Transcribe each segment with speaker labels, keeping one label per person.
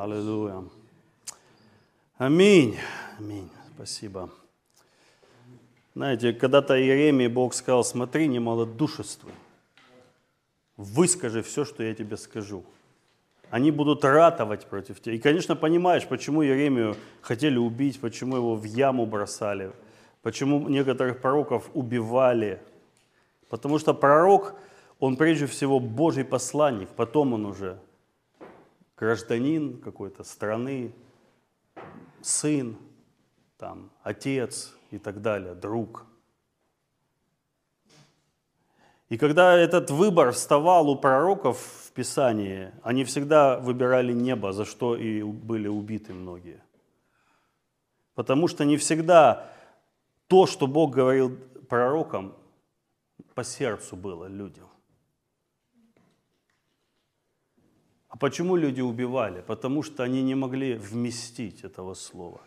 Speaker 1: Аллилуйя. Аминь. Аминь. Спасибо. Знаете, когда-то Иеремии Бог сказал, смотри, не малодушествуй. Выскажи все, что я тебе скажу. Они будут ратовать против тебя. И, конечно, понимаешь, почему Иеремию хотели убить, почему его в яму бросали, почему некоторых пророков убивали. Потому что пророк, он прежде всего Божий посланник, потом он уже гражданин какой-то страны, сын, там, отец и так далее, друг. И когда этот выбор вставал у пророков в Писании, они всегда выбирали небо, за что и были убиты многие. Потому что не всегда то, что Бог говорил пророкам, по сердцу было людям. А почему люди убивали? Потому что они не могли вместить этого слова.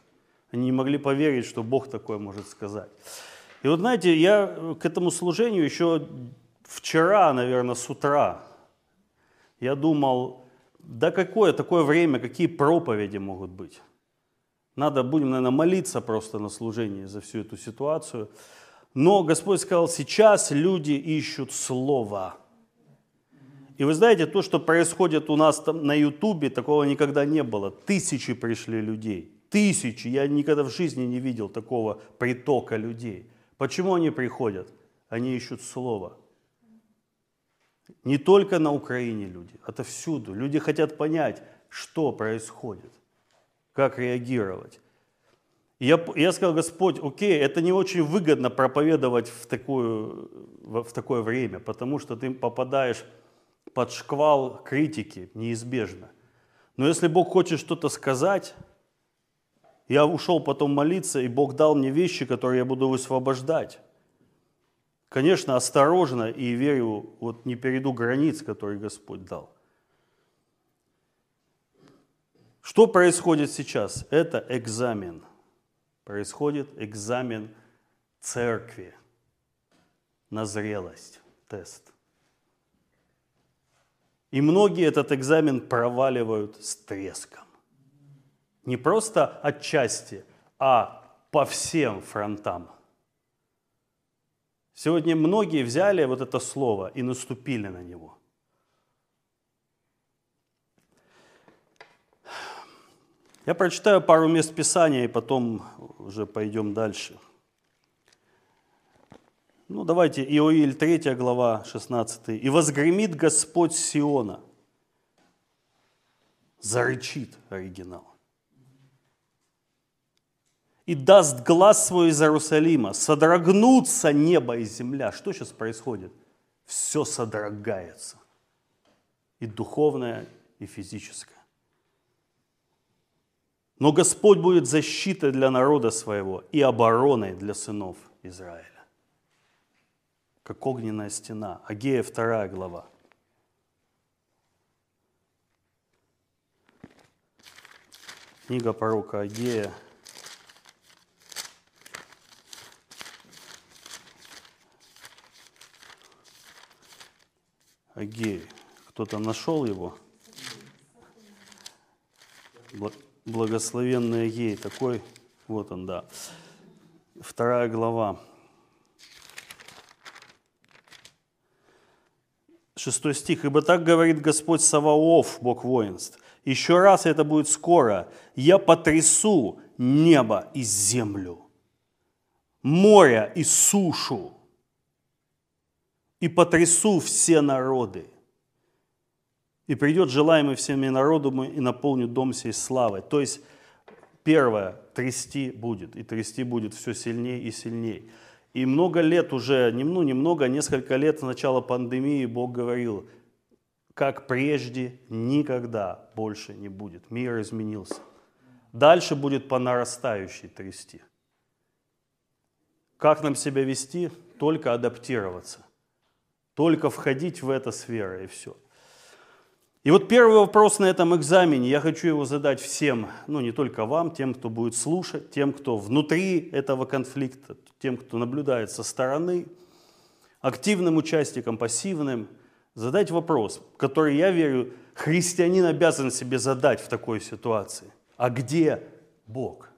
Speaker 1: Они не могли поверить, что Бог такое может сказать. И вот знаете, я к этому служению еще вчера, наверное, с утра, я думал, да какое такое время, какие проповеди могут быть? Надо, будем, наверное, молиться просто на служении за всю эту ситуацию. Но Господь сказал, сейчас люди ищут Слово. И вы знаете, то, что происходит у нас там на Ютубе, такого никогда не было. Тысячи пришли людей. Тысячи. Я никогда в жизни не видел такого притока людей. Почему они приходят? Они ищут Слово. Не только на Украине люди, это всюду. Люди хотят понять, что происходит, как реагировать. Я, я сказал, Господь, окей, это не очень выгодно проповедовать в, такую, в, в такое время, потому что ты попадаешь под шквал критики неизбежно. Но если Бог хочет что-то сказать, я ушел потом молиться, и Бог дал мне вещи, которые я буду высвобождать. Конечно, осторожно и верю, вот не перейду границ, которые Господь дал. Что происходит сейчас? Это экзамен. Происходит экзамен церкви на зрелость, тест. И многие этот экзамен проваливают с треском. Не просто отчасти, а по всем фронтам. Сегодня многие взяли вот это слово и наступили на него. Я прочитаю пару мест Писания и потом уже пойдем дальше. Ну, давайте, Иоиль 3 глава, 16. «И возгремит Господь Сиона». Зарычит оригинал и даст глаз свой из Иерусалима, содрогнутся небо и земля. Что сейчас происходит? Все содрогается. И духовное, и физическое. Но Господь будет защитой для народа своего и обороной для сынов Израиля. Как огненная стена. Агея 2 глава. Книга пророка Агея, Агей. Кто-то нашел его? Благословенный Агей. Такой, вот он, да. Вторая глава. Шестой стих. «Ибо так говорит Господь Саваоф, Бог воинств. Еще раз это будет скоро. Я потрясу небо и землю, море и сушу, и потрясу все народы. И придет желаемый всеми народами и наполню дом сей славой. То есть, первое, трясти будет, и трясти будет все сильнее и сильнее. И много лет уже, ну немного, а несколько лет с начала пандемии Бог говорил, как прежде никогда больше не будет. Мир изменился. Дальше будет по нарастающей трясти. Как нам себя вести? Только адаптироваться – только входить в это сфера и все. И вот первый вопрос на этом экзамене, я хочу его задать всем, ну не только вам, тем, кто будет слушать, тем, кто внутри этого конфликта, тем, кто наблюдает со стороны, активным участникам, пассивным. задать вопрос, который, я верю, христианин обязан себе задать в такой ситуации. А где Бог?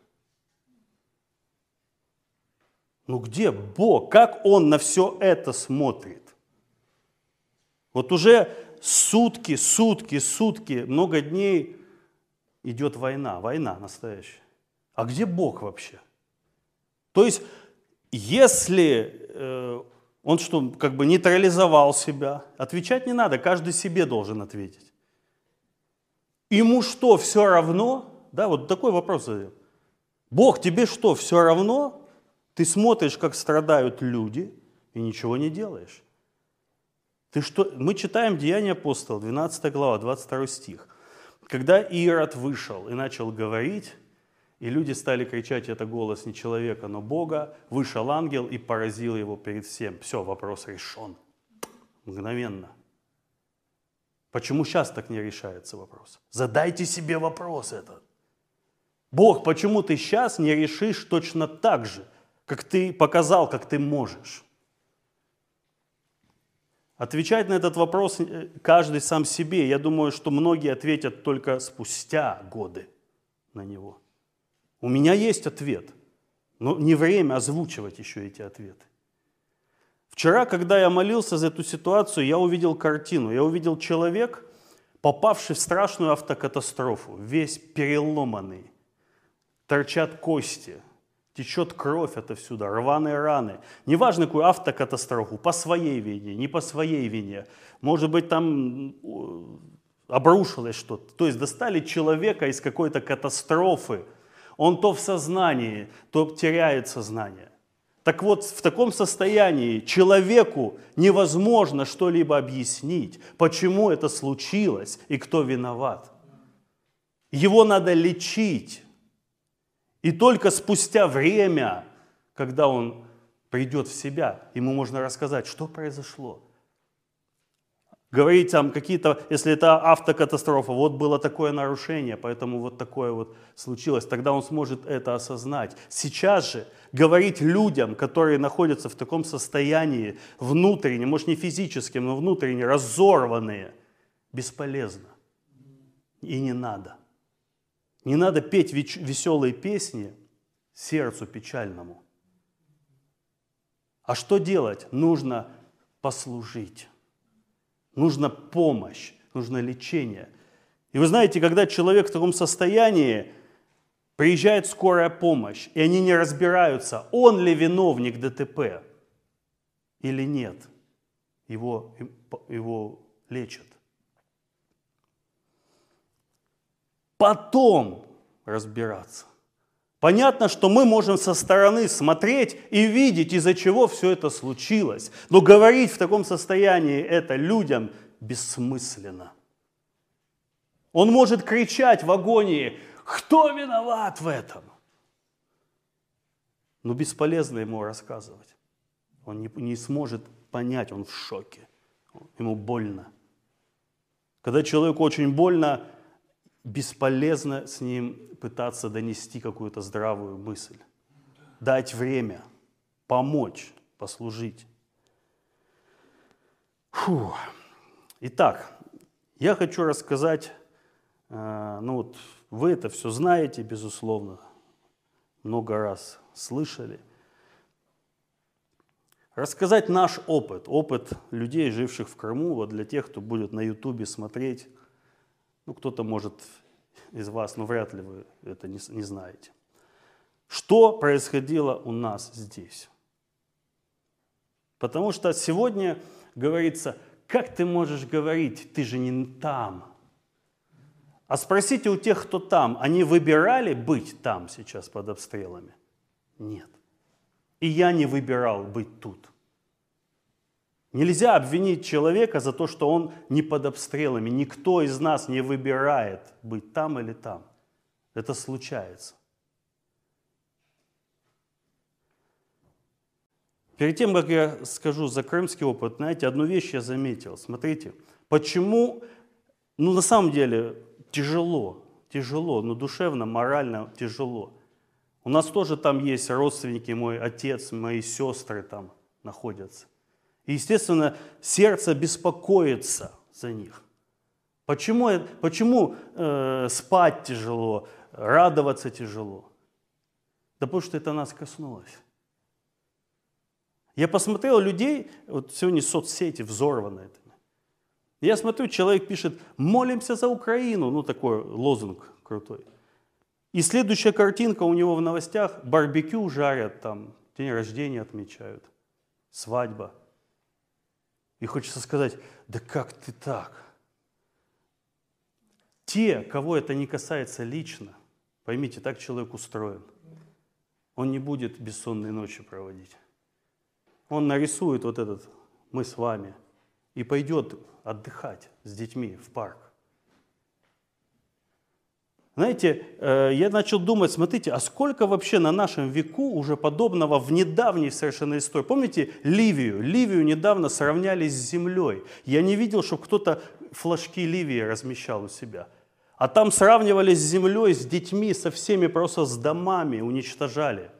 Speaker 1: Ну где Бог? Как Он на все это смотрит? Вот уже сутки, сутки, сутки, много дней идет война, война настоящая. А где Бог вообще? То есть, если э, он что, как бы нейтрализовал себя, отвечать не надо, каждый себе должен ответить. Ему что, все равно? Да, вот такой вопрос задает. Бог, тебе что, все равно? Ты смотришь, как страдают люди, и ничего не делаешь. Ты что? Мы читаем Деяния апостола, 12 глава, 22 стих. Когда Ирод вышел и начал говорить, и люди стали кричать, это голос не человека, но Бога, вышел ангел и поразил его перед всем. Все, вопрос решен. Мгновенно. Почему сейчас так не решается вопрос? Задайте себе вопрос этот. Бог, почему ты сейчас не решишь точно так же, как ты показал, как ты можешь? Отвечать на этот вопрос э, каждый сам себе. Я думаю, что многие ответят только спустя годы на него. У меня есть ответ, но не время озвучивать еще эти ответы. Вчера, когда я молился за эту ситуацию, я увидел картину. Я увидел человек, попавший в страшную автокатастрофу, весь переломанный, торчат кости, течет кровь отовсюду, рваные раны. Неважно, какую автокатастрофу, по своей вине, не по своей вине. Может быть, там обрушилось что-то. То есть достали человека из какой-то катастрофы. Он то в сознании, то теряет сознание. Так вот, в таком состоянии человеку невозможно что-либо объяснить, почему это случилось и кто виноват. Его надо лечить. И только спустя время, когда он придет в себя, ему можно рассказать, что произошло. Говорить там какие-то, если это автокатастрофа, вот было такое нарушение, поэтому вот такое вот случилось, тогда он сможет это осознать. Сейчас же говорить людям, которые находятся в таком состоянии внутренне, может не физическим, но внутренне разорванные, бесполезно. И не надо. Не надо петь веселые песни сердцу печальному. А что делать? Нужно послужить. Нужна помощь, нужно лечение. И вы знаете, когда человек в таком состоянии, приезжает скорая помощь, и они не разбираются, он ли виновник ДТП или нет, его, его лечат. Потом разбираться. Понятно, что мы можем со стороны смотреть и видеть, из-за чего все это случилось. Но говорить в таком состоянии это людям бессмысленно. Он может кричать в агонии, кто виноват в этом? Но бесполезно ему рассказывать. Он не, не сможет понять, он в шоке. Ему больно. Когда человеку очень больно, бесполезно с ним пытаться донести какую-то здравую мысль. Дать время, помочь, послужить. Фу. Итак, я хочу рассказать, э, ну вот вы это все знаете, безусловно, много раз слышали. Рассказать наш опыт, опыт людей, живших в Крыму, вот для тех, кто будет на Ютубе смотреть ну, кто-то может из вас, но вряд ли вы это не, не знаете. Что происходило у нас здесь? Потому что сегодня говорится, как ты можешь говорить, ты же не там. А спросите у тех, кто там, они выбирали быть там сейчас под обстрелами? Нет. И я не выбирал быть тут. Нельзя обвинить человека за то, что он не под обстрелами. Никто из нас не выбирает быть там или там. Это случается. Перед тем, как я скажу за крымский опыт, знаете, одну вещь я заметил. Смотрите, почему, ну на самом деле тяжело, тяжело, но душевно, морально тяжело. У нас тоже там есть родственники, мой отец, мои сестры там находятся. И, естественно, сердце беспокоится за них. Почему, почему э, спать тяжело, радоваться тяжело? Да потому что это нас коснулось. Я посмотрел людей, вот сегодня соцсети взорваны этими. Я смотрю, человек пишет, молимся за Украину, ну такой лозунг крутой. И следующая картинка у него в новостях, барбекю жарят там, день рождения отмечают, свадьба. И хочется сказать, да как ты так? Те, кого это не касается лично, поймите, так человек устроен. Он не будет бессонные ночи проводить. Он нарисует вот этот «мы с вами» и пойдет отдыхать с детьми в парк. Знаете, э, я начал думать, смотрите, а сколько вообще на нашем веку уже подобного в недавней совершенно истории? Помните Ливию? Ливию недавно сравняли с землей. Я не видел, чтобы кто-то флажки Ливии размещал у себя. А там сравнивали с землей, с детьми, со всеми, просто с домами уничтожали.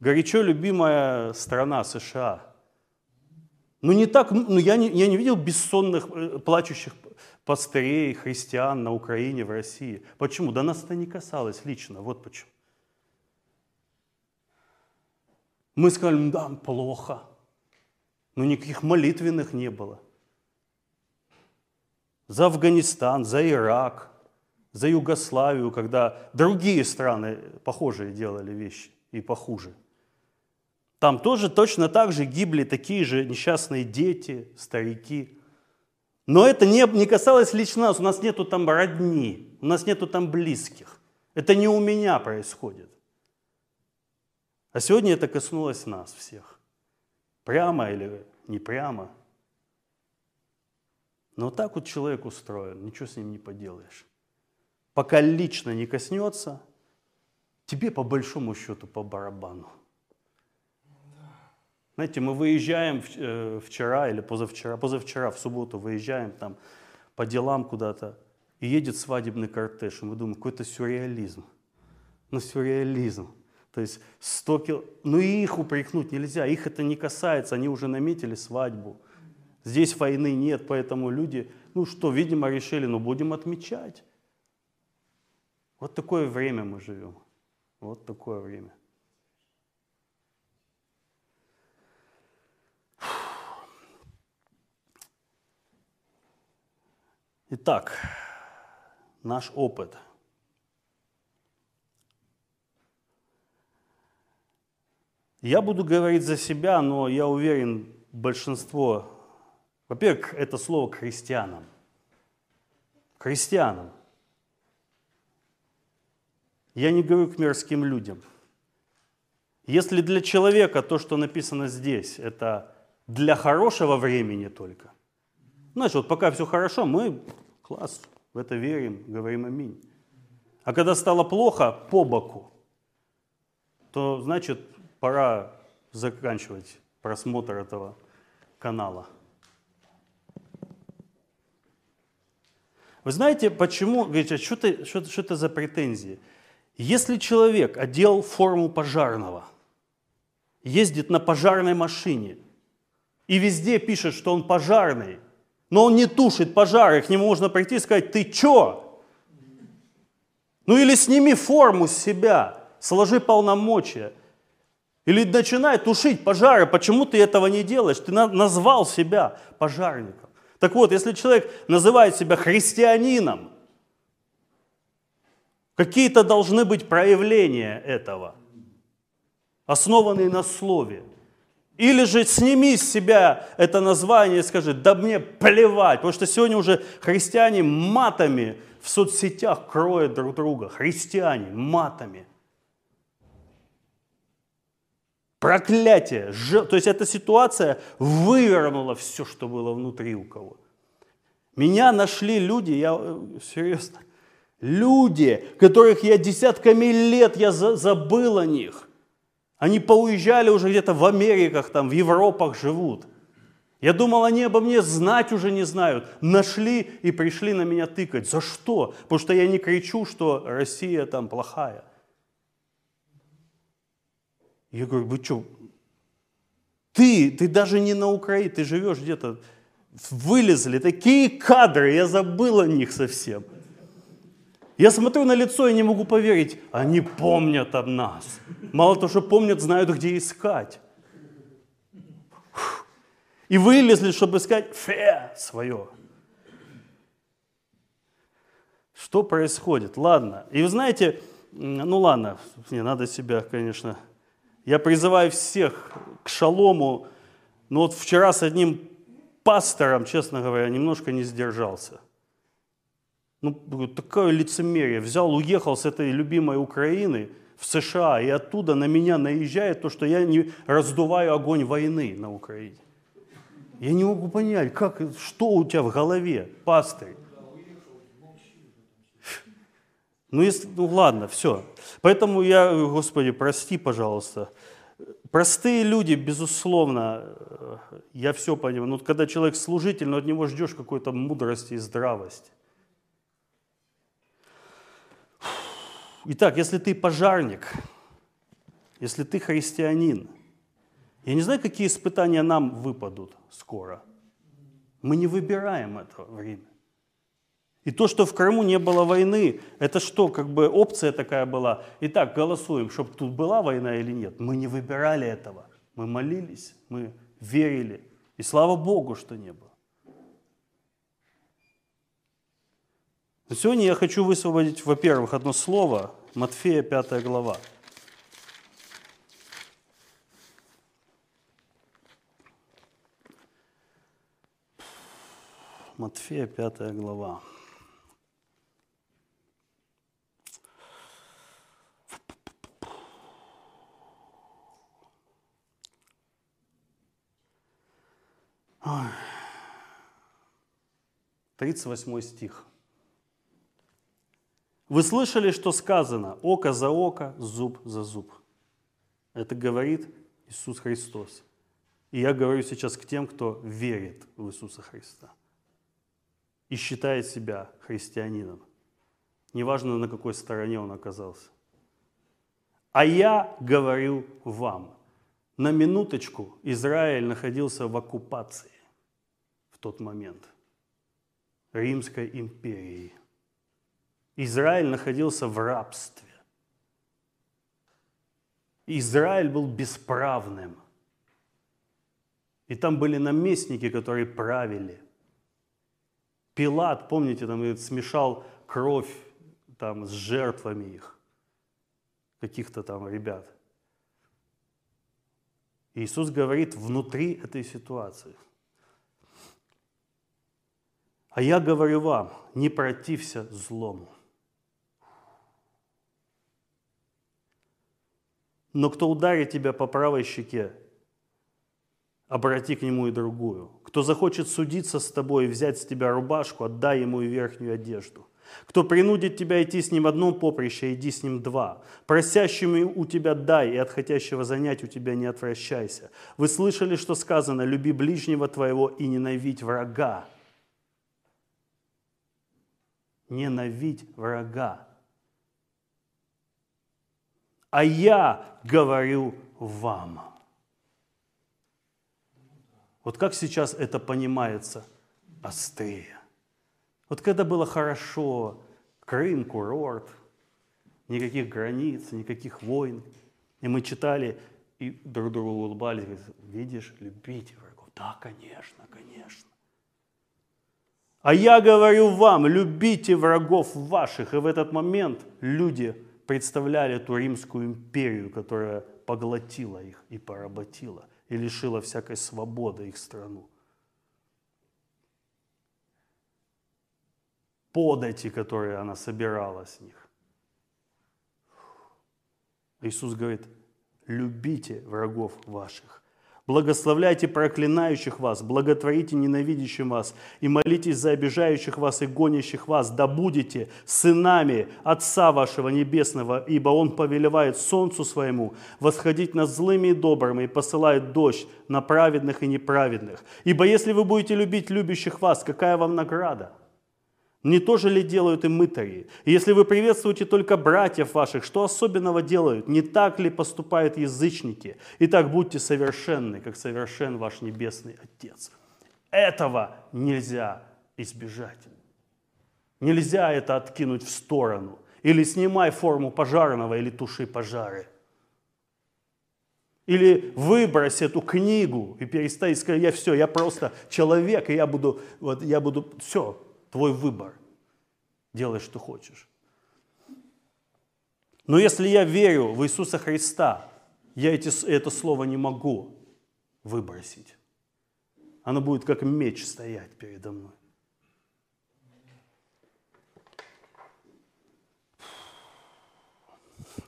Speaker 1: Горячо любимая страна США. Ну не так, ну я не, я не видел бессонных, э, плачущих пастырей, христиан на Украине, в России. Почему? Да нас это не касалось лично, вот почему. Мы сказали, да, плохо. Но никаких молитвенных не было. За Афганистан, за Ирак, за Югославию, когда другие страны похожие делали вещи и похуже. Там тоже точно так же гибли такие же несчастные дети, старики – но это не, не касалось лично нас. У нас нету там родни, у нас нету там близких. Это не у меня происходит. А сегодня это коснулось нас всех. Прямо или не прямо. Но так вот человек устроен, ничего с ним не поделаешь. Пока лично не коснется, тебе по большому счету по барабану. Знаете, мы выезжаем э, вчера или позавчера, позавчера в субботу выезжаем там по делам куда-то, и едет свадебный кортеж, и мы думаем, какой-то сюрреализм. Ну, сюрреализм. То есть 100 кил... Ну, и их упрекнуть нельзя, их это не касается, они уже наметили свадьбу. Здесь войны нет, поэтому люди, ну что, видимо, решили, ну, будем отмечать. Вот такое время мы живем. Вот такое время. Итак, наш опыт. Я буду говорить за себя, но я уверен, большинство, во-первых, это слово христианам. Христианам. Я не говорю к мирским людям. Если для человека то, что написано здесь, это для хорошего времени только, Значит, вот пока все хорошо, мы, класс, в это верим, говорим аминь. А когда стало плохо, по боку, то значит пора заканчивать просмотр этого канала. Вы знаете, почему, говорите, что, ты, что, что это за претензии? Если человек одел форму пожарного, ездит на пожарной машине и везде пишет, что он пожарный, но он не тушит пожары, к нему можно прийти и сказать, ты чё? Ну или сними форму с себя, сложи полномочия. Или начинай тушить пожары, почему ты этого не делаешь? Ты назвал себя пожарником. Так вот, если человек называет себя христианином, какие-то должны быть проявления этого, основанные на слове. Или же сними с себя это название и скажи, да мне плевать, потому что сегодня уже христиане матами в соцсетях кроют друг друга. Христиане матами. Проклятие. То есть эта ситуация вывернула все, что было внутри у кого. Меня нашли люди, я э, серьезно, люди, которых я десятками лет я забыл о них. Они поуезжали уже где-то в Америках, там, в Европах живут. Я думал, они обо мне знать уже не знают. Нашли и пришли на меня тыкать. За что? Потому что я не кричу, что Россия там плохая. Я говорю, вы что, Ты, ты даже не на Украине, ты живешь где-то, вылезли такие кадры, я забыл о них совсем. Я смотрю на лицо и не могу поверить, они помнят об нас. Мало того, что помнят, знают, где искать. И вылезли, чтобы искать фе свое. Что происходит? Ладно. И вы знаете, ну ладно, не надо себя, конечно. Я призываю всех к шалому. Но вот вчера с одним пастором, честно говоря, немножко не сдержался. Ну, такое лицемерие. Взял, уехал с этой любимой Украины в США, и оттуда на меня наезжает то, что я не раздуваю огонь войны на Украине. Я не могу понять, как, что у тебя в голове, пастырь. Ну, если, ну ладно, все. Поэтому я, Господи, прости, пожалуйста. Простые люди, безусловно, я все понимаю. Но когда человек служитель, но от него ждешь какой-то мудрости и здравости. Итак, если ты пожарник, если ты христианин, я не знаю, какие испытания нам выпадут скоро. Мы не выбираем это время. И то, что в Крыму не было войны, это что, как бы опция такая была? Итак, голосуем, чтобы тут была война или нет. Мы не выбирали этого. Мы молились, мы верили. И слава Богу, что не было. Но сегодня я хочу высвободить, во-первых, одно слово, Матфея 5 глава. Матфея 5 глава. Тридцать восьмой стих. Вы слышали, что сказано «око за око, зуб за зуб». Это говорит Иисус Христос. И я говорю сейчас к тем, кто верит в Иисуса Христа и считает себя христианином. Неважно, на какой стороне он оказался. А я говорю вам, на минуточку Израиль находился в оккупации в тот момент Римской империи. Израиль находился в рабстве. Израиль был бесправным. И там были наместники, которые правили. Пилат, помните, там смешал кровь там, с жертвами их, каких-то там ребят. Иисус говорит внутри этой ситуации. А я говорю вам, не протився злому. Но кто ударит тебя по правой щеке, обрати к нему и другую. Кто захочет судиться с тобой и взять с тебя рубашку, отдай ему и верхнюю одежду. Кто принудит тебя идти с ним одном поприще, иди с ним два. Просящему у тебя дай, и от хотящего занять у тебя не отвращайся. Вы слышали, что сказано, люби ближнего твоего и ненавидь врага. Ненавидь врага а я говорю вам. Вот как сейчас это понимается острее. Вот когда было хорошо, Крым, курорт, никаких границ, никаких войн, и мы читали, и друг другу улыбались, говорят, видишь, любите врагов. Да, конечно, конечно. А я говорю вам, любите врагов ваших. И в этот момент люди представляли ту Римскую империю, которая поглотила их и поработила, и лишила всякой свободы их страну. Подати, которые она собирала с них. Иисус говорит, любите врагов ваших, Благословляйте проклинающих вас, благотворите ненавидящим вас, и молитесь за обижающих вас и гонящих вас, да будете сынами Отца вашего Небесного, ибо Он повелевает солнцу своему восходить над злыми и добрыми, и посылает дождь на праведных и неправедных. Ибо если вы будете любить любящих вас, какая вам награда? Не то же ли делают и мытари? И если вы приветствуете только братьев ваших, что особенного делают? Не так ли поступают язычники? Итак, будьте совершенны, как совершен ваш Небесный Отец. Этого нельзя избежать. Нельзя это откинуть в сторону. Или снимай форму пожарного, или туши пожары. Или выбрось эту книгу и перестань сказать, я все, я просто человек, и я буду, вот, я буду, все, твой выбор. Делай, что хочешь. Но если я верю в Иисуса Христа, я эти, это слово не могу выбросить. Оно будет как меч стоять передо мной.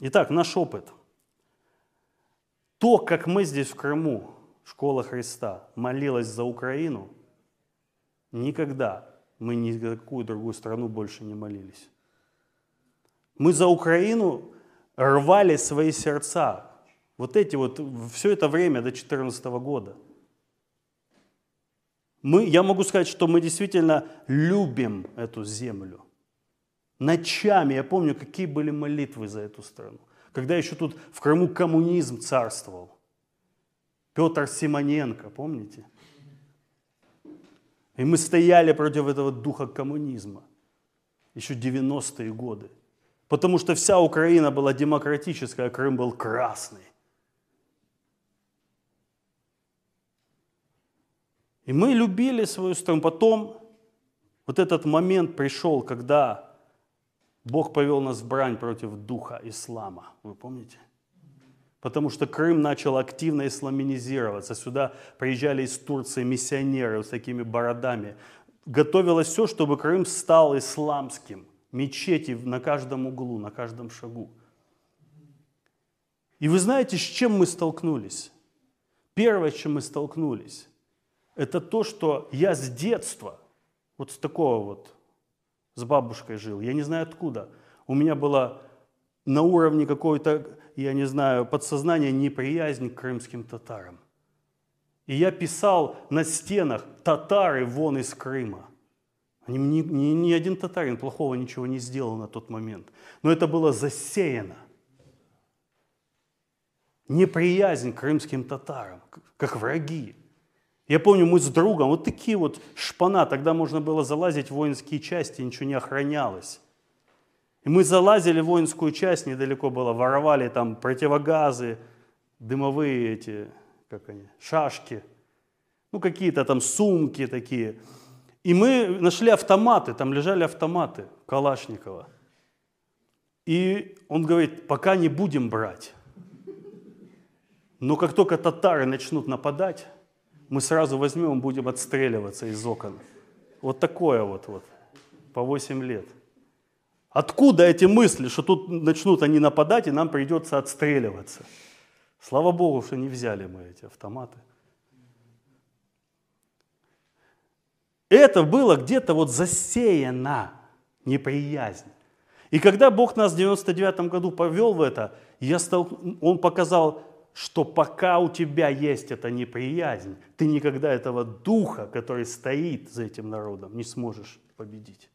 Speaker 1: Итак, наш опыт. То, как мы здесь в Крыму, школа Христа, молилась за Украину, никогда мы ни за какую другую страну больше не молились. Мы за Украину рвали свои сердца. Вот эти вот, все это время до 2014 года. Мы, я могу сказать, что мы действительно любим эту землю. Ночами, я помню, какие были молитвы за эту страну. Когда еще тут в Крыму коммунизм царствовал. Петр Симоненко, помните? И мы стояли против этого духа коммунизма. Еще 90-е годы. Потому что вся Украина была демократическая, а Крым был красный. И мы любили свою страну. Потом вот этот момент пришел, когда Бог повел нас в брань против духа ислама. Вы помните? Потому что Крым начал активно исламинизироваться. Сюда приезжали из Турции миссионеры с такими бородами. Готовилось все, чтобы Крым стал исламским. Мечети на каждом углу, на каждом шагу. И вы знаете, с чем мы столкнулись? Первое, с чем мы столкнулись, это то, что я с детства, вот с такого вот, с бабушкой жил, я не знаю откуда, у меня была на уровне какой-то, я не знаю, подсознания неприязнь к крымским татарам. И я писал на стенах «татары вон из Крыма». Ни, ни, ни один татарин плохого ничего не сделал на тот момент. Но это было засеяно. Неприязнь к крымским татарам, как враги. Я помню, мы с другом, вот такие вот шпана, тогда можно было залазить в воинские части, ничего не охранялось. И мы залазили в воинскую часть, недалеко было, воровали там противогазы, дымовые эти, как они, шашки, ну какие-то там сумки такие. И мы нашли автоматы, там лежали автоматы Калашникова. И он говорит, пока не будем брать. Но как только татары начнут нападать, мы сразу возьмем будем отстреливаться из окон. Вот такое вот, вот по 8 лет. Откуда эти мысли, что тут начнут они нападать, и нам придется отстреливаться? Слава Богу, что не взяли мы эти автоматы. Это было где-то вот засеяно неприязнь. И когда Бог нас в 99 году повел в это, я стал, Он показал, что пока у тебя есть эта неприязнь, ты никогда этого духа, который стоит за этим народом, не сможешь победить.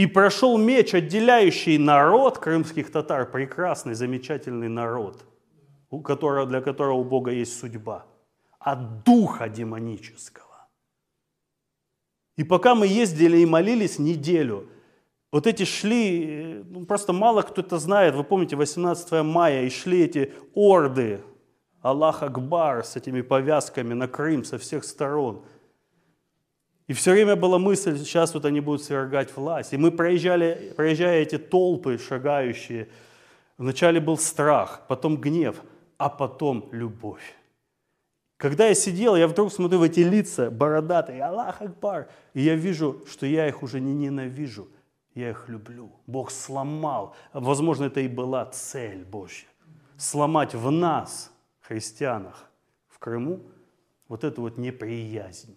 Speaker 1: И прошел меч, отделяющий народ крымских татар, прекрасный, замечательный народ, у которого, для которого у Бога есть судьба, от духа демонического. И пока мы ездили и молились неделю, вот эти шли, ну, просто мало кто это знает, вы помните, 18 мая, и шли эти орды, Аллах Акбар с этими повязками на Крым со всех сторон – и все время была мысль, сейчас вот они будут свергать власть. И мы проезжали, проезжая эти толпы шагающие, вначале был страх, потом гнев, а потом любовь. Когда я сидел, я вдруг смотрю в эти лица бородатые, Аллах Акбар, и я вижу, что я их уже не ненавижу, я их люблю. Бог сломал, возможно, это и была цель Божья, сломать в нас, христианах, в Крыму, вот эту вот неприязнь.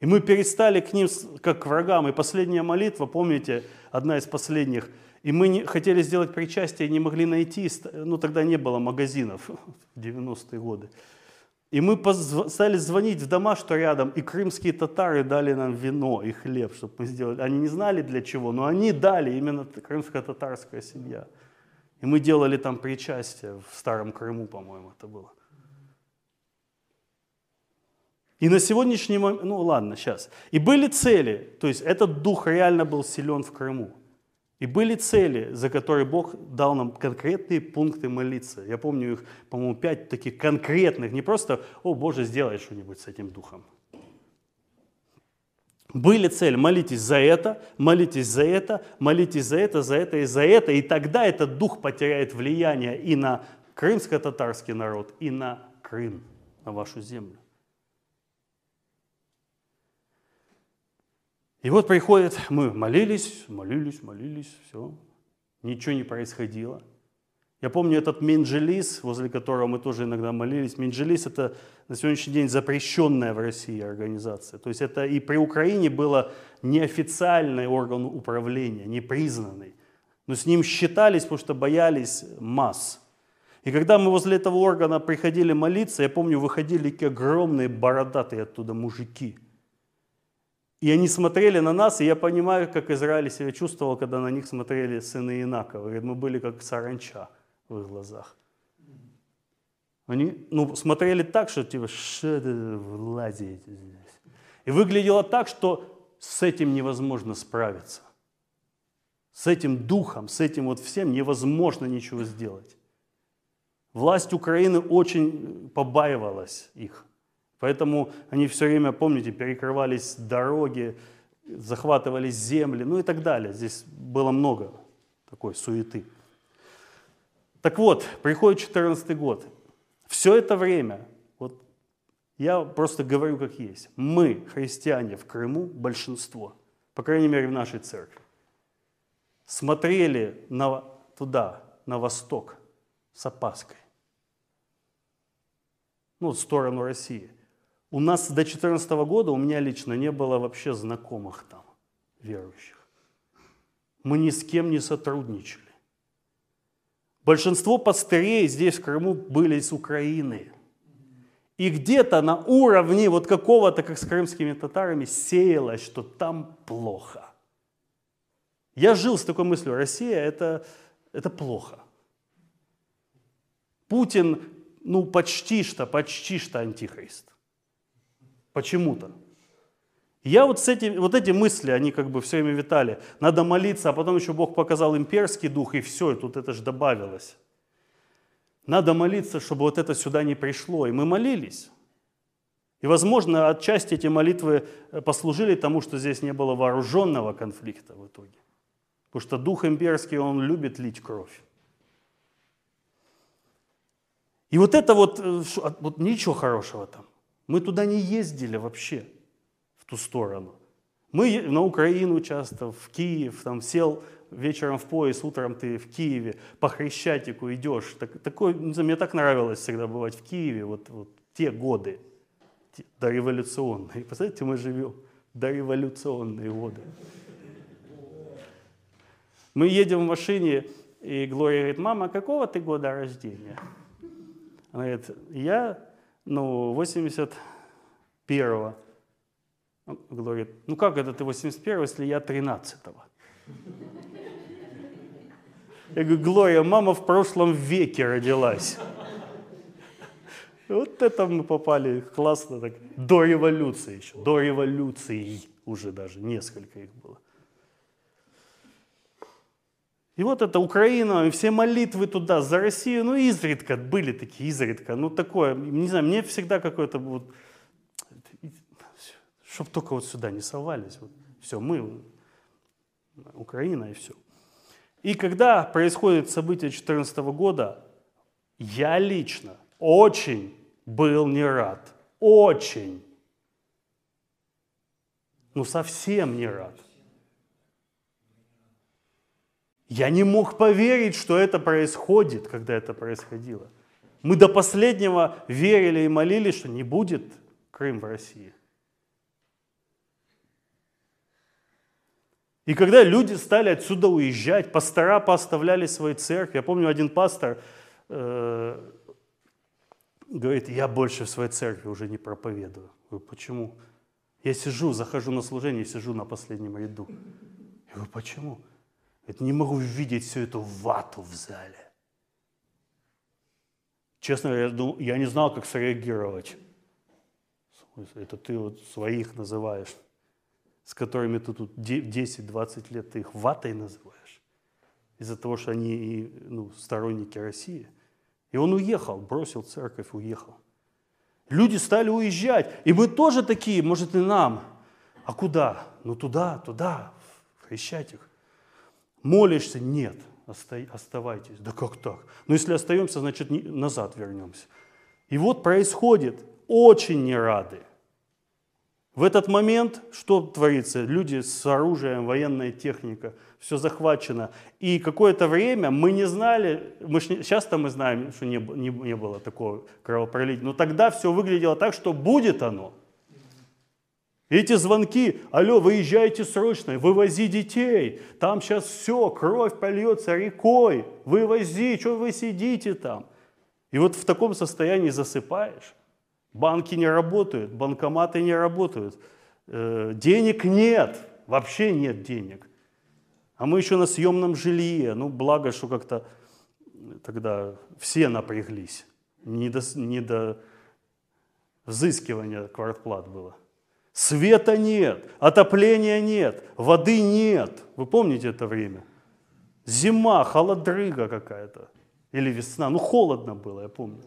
Speaker 1: И мы перестали к ним как к врагам. И последняя молитва, помните, одна из последних. И мы не, хотели сделать причастие, не могли найти, ну тогда не было магазинов в 90-е годы. И мы стали звонить в дома, что рядом, и крымские татары дали нам вино и хлеб, чтобы мы сделали. Они не знали для чего, но они дали, именно крымско-татарская семья. И мы делали там причастие в Старом Крыму, по-моему, это было. И на сегодняшний момент, ну ладно, сейчас. И были цели, то есть этот дух реально был силен в Крыму. И были цели, за которые Бог дал нам конкретные пункты молиться. Я помню их, по-моему, пять таких конкретных, не просто «О, Боже, сделай что-нибудь с этим духом». Были цели, молитесь за это, молитесь за это, молитесь за это, за это и за это, и тогда этот дух потеряет влияние и на крымско-татарский народ, и на Крым, на вашу землю. И вот приходит, мы молились, молились, молились, все, ничего не происходило. Я помню этот Менджелис, возле которого мы тоже иногда молились. Менджелис – это на сегодняшний день запрещенная в России организация. То есть это и при Украине было неофициальный орган управления, непризнанный. Но с ним считались, потому что боялись масс. И когда мы возле этого органа приходили молиться, я помню, выходили такие огромные бородатые оттуда мужики – и они смотрели на нас, и я понимаю, как Израиль себя чувствовал, когда на них смотрели сыны Инакова. Говорит, мы были как саранча в их глазах. Они ну, смотрели так, что типа, что это здесь. И выглядело так, что с этим невозможно справиться. С этим духом, с этим вот всем невозможно ничего сделать. Власть Украины очень побаивалась их. Поэтому они все время, помните, перекрывались дороги, захватывались земли, ну и так далее. Здесь было много такой суеты. Так вот, приходит 14 год. Все это время, вот я просто говорю как есть, мы, христиане в Крыму, большинство, по крайней мере в нашей церкви, смотрели на, туда, на восток с опаской. Ну, в сторону России. У нас до 2014 года, у меня лично не было вообще знакомых там, верующих. Мы ни с кем не сотрудничали. Большинство пастырей здесь, в Крыму, были из Украины. И где-то на уровне вот какого-то, как с крымскими татарами, сеялось, что там плохо. Я жил с такой мыслью, Россия это, это плохо. Путин, ну почти что, почти что антихрист. Почему-то. Я вот, с этим, вот эти мысли, они как бы все время витали. Надо молиться, а потом еще Бог показал имперский дух, и все, и тут это же добавилось. Надо молиться, чтобы вот это сюда не пришло. И мы молились. И, возможно, отчасти эти молитвы э, послужили тому, что здесь не было вооруженного конфликта в итоге. Потому что дух имперский, он любит лить кровь. И вот это вот, э, вот ничего хорошего там. Мы туда не ездили вообще, в ту сторону. Мы на Украину часто, в Киев, там сел вечером в поезд, утром ты в Киеве, по Хрещатику идешь. Так, такой, не знаю, мне так нравилось всегда бывать в Киеве, вот, вот те годы, те, дореволюционные. Представляете, мы живем дореволюционные годы. Мы едем в машине, и Глория говорит, мама, какого ты года рождения? Она говорит, я ну, 81-го. Говорит, ну как это ты 81-го, если я 13-го? Я говорю, Глория, мама в прошлом веке родилась. Вот это мы попали классно так. До революции еще, до революции уже даже, несколько их было. И вот это Украина, все молитвы туда, за Россию, ну изредка были такие, изредка. Ну такое, не знаю, мне всегда какое-то вот, чтобы только вот сюда не совались. Вот, все, мы, Украина и все. И когда происходит событие 2014 года, я лично очень был не рад. Очень. Ну совсем не рад. Я не мог поверить, что это происходит, когда это происходило. Мы до последнего верили и молились, что не будет Крым в России. И когда люди стали отсюда уезжать, пастора поставляли свои церкви. Я помню, один пастор, э, говорит, я больше в своей церкви уже не проповедую. Я говорю, почему? Я сижу, захожу на служение, сижу на последнем ряду. Я говорю, почему? Говорит, не могу видеть всю эту вату в зале. Честно говоря, я не знал, как среагировать. Это ты вот своих называешь, с которыми ты тут 10-20 лет, ты их ватой называешь. Из-за того, что они ну, сторонники России. И он уехал, бросил церковь, уехал. Люди стали уезжать. И мы тоже такие, может и нам. А куда? Ну туда, туда, в Хрещатик. Молишься? Нет, оставайтесь. Да как так? Ну если остаемся, значит назад вернемся. И вот происходит, очень не рады. В этот момент что творится? Люди с оружием, военная техника, все захвачено. И какое-то время мы не знали, мы сейчас-то мы знаем, что не, не, не было такого кровопролития, но тогда все выглядело так, что будет оно. Эти звонки, алло, выезжайте срочно, вывози детей, там сейчас все, кровь польется рекой, вывози, что вы сидите там? И вот в таком состоянии засыпаешь. Банки не работают, банкоматы не работают, э, денег нет, вообще нет денег. А мы еще на съемном жилье. Ну, благо, что как-то тогда все напряглись. Не до, не до взыскивания квартплат было. Света нет, отопления нет, воды нет. Вы помните это время? Зима, холодрыга какая-то. Или весна. Ну, холодно было, я помню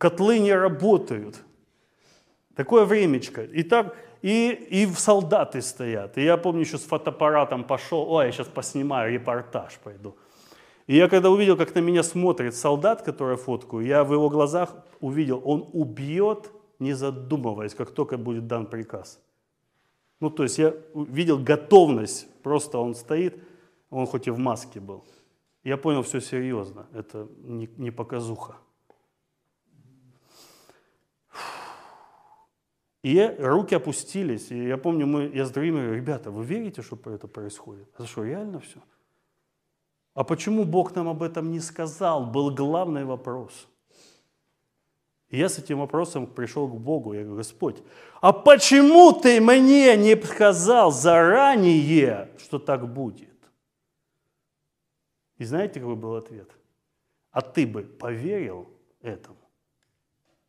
Speaker 1: котлы не работают. Такое времечко. И, так, и, и солдаты стоят. И я помню, еще с фотоаппаратом пошел, ой, я сейчас поснимаю, репортаж пойду. И я когда увидел, как на меня смотрит солдат, который фоткаю, я в его глазах увидел, он убьет, не задумываясь, как только будет дан приказ. Ну, то есть я видел готовность, просто он стоит, он хоть и в маске был. Я понял, все серьезно, это не, не показуха. И руки опустились. И я помню, мы, я с другими говорю, ребята, вы верите, что это происходит? Это что, реально все? А почему Бог нам об этом не сказал? Был главный вопрос. И я с этим вопросом пришел к Богу. Я говорю, Господь, а почему ты мне не сказал заранее, что так будет? И знаете, какой был ответ? А ты бы поверил этому?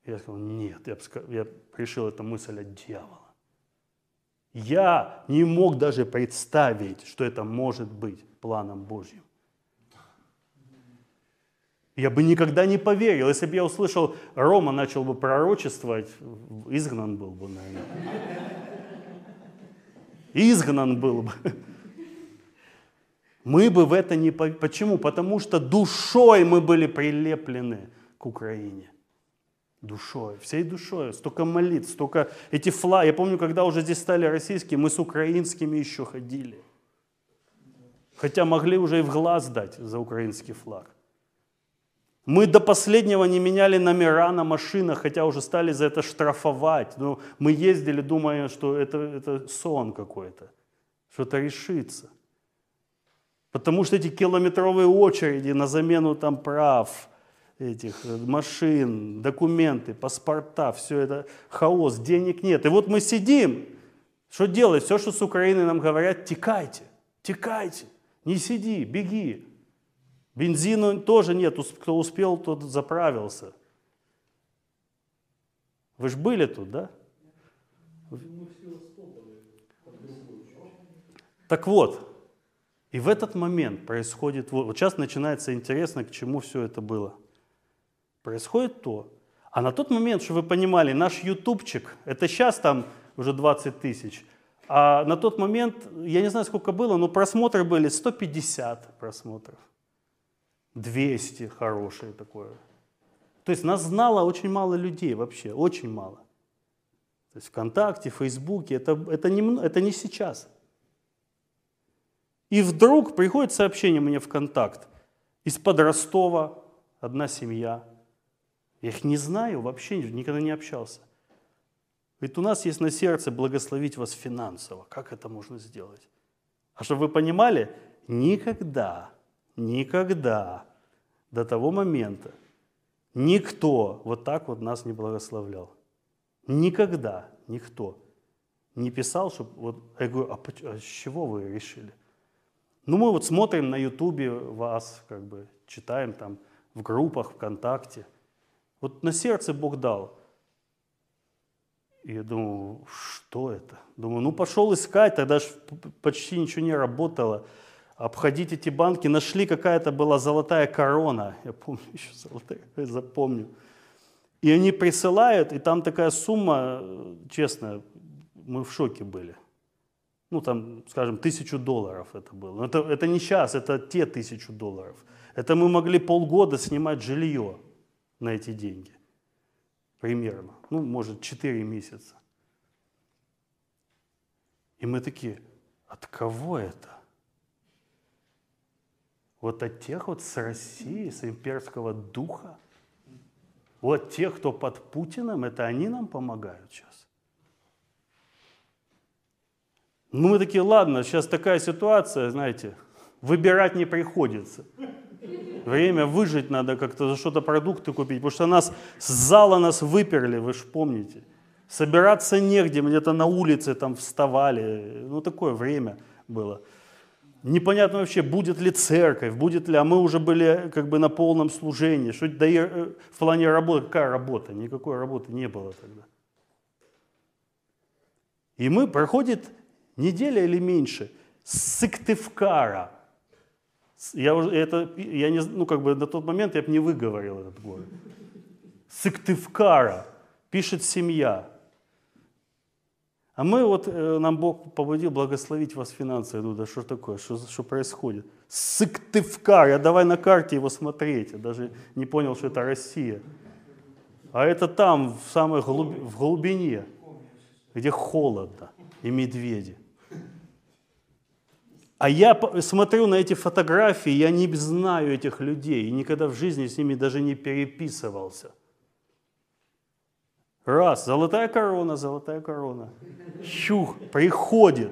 Speaker 1: Я сказал, нет, я, я решил эту мысль от дьявола. Я не мог даже представить, что это может быть планом Божьим. Я бы никогда не поверил. Если бы я услышал, Рома начал бы пророчествовать, изгнан был бы, наверное. Изгнан был бы. Мы бы в это не... Почему? Потому что душой мы были прилеплены к Украине душой, всей душой, столько молитв, столько эти флаги. Я помню, когда уже здесь стали российские, мы с украинскими еще ходили. Хотя могли уже и в глаз дать за украинский флаг. Мы до последнего не меняли номера на машинах, хотя уже стали за это штрафовать. Но мы ездили, думая, что это, это сон какой-то, что-то решится. Потому что эти километровые очереди на замену там прав – этих э, машин, документы, паспорта, все это хаос, денег нет. И вот мы сидим, что делать? Все, что с Украины нам говорят, текайте, текайте, не сиди, беги. Бензина тоже нет, кто успел, тот заправился. Вы же были тут, да? Так вот, и в этот момент происходит, вот сейчас начинается интересно, к чему все это было происходит то. А на тот момент, чтобы вы понимали, наш ютубчик, это сейчас там уже 20 тысяч, а на тот момент, я не знаю, сколько было, но просмотры были 150 просмотров. 200 хорошие такое. То есть нас знало очень мало людей вообще, очень мало. То есть ВКонтакте, Фейсбуке, это, это, не, это не сейчас. И вдруг приходит сообщение мне ВКонтакт. Из-под Ростова одна семья – я их не знаю, вообще никогда не общался. Ведь у нас есть на сердце благословить вас финансово. Как это можно сделать? А чтобы вы понимали, никогда, никогда до того момента, Никто вот так вот нас не благословлял. Никогда никто не писал, что вот я говорю, а, а с чего вы решили? Ну, мы вот смотрим на Ютубе вас, как бы читаем там в группах ВКонтакте. Вот на сердце Бог дал. И я думаю, что это? Думаю, ну пошел искать, тогда же почти ничего не работало. Обходить эти банки, нашли какая-то была золотая корона. Я помню еще золотая, запомню. И они присылают, и там такая сумма, честно, мы в шоке были. Ну, там, скажем, тысячу долларов это было. Это, это не сейчас, это те тысячу долларов. Это мы могли полгода снимать жилье на эти деньги. Примерно. Ну, может, 4 месяца. И мы такие, от кого это? Вот от тех вот с России, с имперского духа? Вот тех, кто под Путиным, это они нам помогают сейчас? Ну, мы такие, ладно, сейчас такая ситуация, знаете, выбирать не приходится. Время выжить надо как-то, за что-то продукты купить, потому что нас с зала нас выперли, вы же помните. Собираться негде, где-то на улице там вставали. Ну, такое время было. Непонятно вообще, будет ли церковь, будет ли, а мы уже были как бы на полном служении. Что да и э, в плане работы, какая работа? Никакой работы не было тогда. И мы, проходит неделя или меньше, Сыктывкара – я, уже, это, я не, ну, как бы на тот момент я бы не выговорил этот город. Сыктывкара, пишет семья. А мы вот, э, нам Бог побудил благословить вас финансово. Я думаю, да что такое, что, что происходит? Сыктывкар, я давай на карте его смотреть. Я даже не понял, что это Россия. А это там, в самой глуб... в глубине, где холодно и медведи. А я смотрю на эти фотографии, я не знаю этих людей и никогда в жизни с ними даже не переписывался. Раз, золотая корона, золотая корона. Чух, приходит.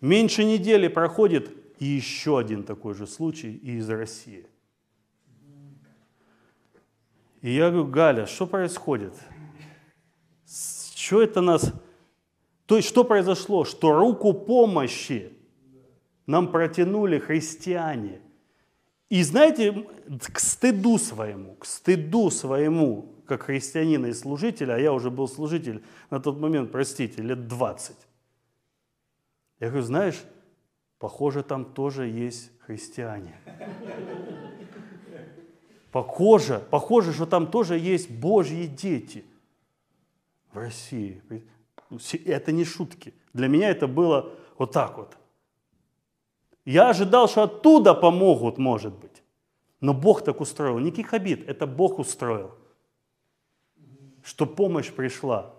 Speaker 1: Меньше недели проходит, и еще один такой же случай из России. И я говорю, Галя, что происходит? Что это нас то есть что произошло? Что руку помощи нам протянули христиане. И знаете, к стыду своему, к стыду своему, как христианина и служителя, а я уже был служитель на тот момент, простите, лет 20. Я говорю, знаешь, похоже, там тоже есть христиане. Похоже, похоже, что там тоже есть Божьи дети в России. Это не шутки. Для меня это было вот так вот. Я ожидал, что оттуда помогут, может быть. Но Бог так устроил. Никаких обид, это Бог устроил. Что помощь пришла.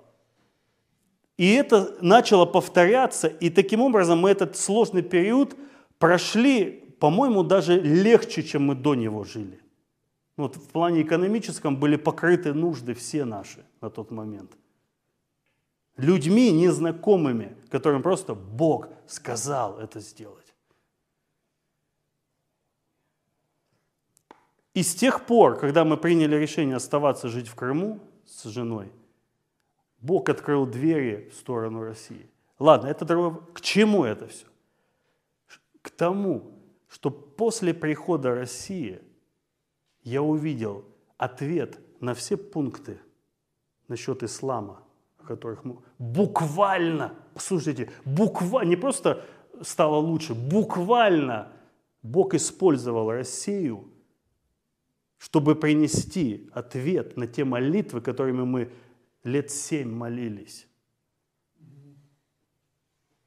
Speaker 1: И это начало повторяться, и таким образом мы этот сложный период прошли, по-моему, даже легче, чем мы до него жили. Вот в плане экономическом были покрыты нужды все наши на тот момент – людьми незнакомыми, которым просто Бог сказал это сделать. И с тех пор, когда мы приняли решение оставаться жить в Крыму с женой, Бог открыл двери в сторону России. Ладно, это другое. К чему это все? К тому, что после прихода России я увидел ответ на все пункты насчет ислама, которых мы буквально, слушайте, буквально, не просто стало лучше, буквально Бог использовал Россию, чтобы принести ответ на те молитвы, которыми мы лет семь молились.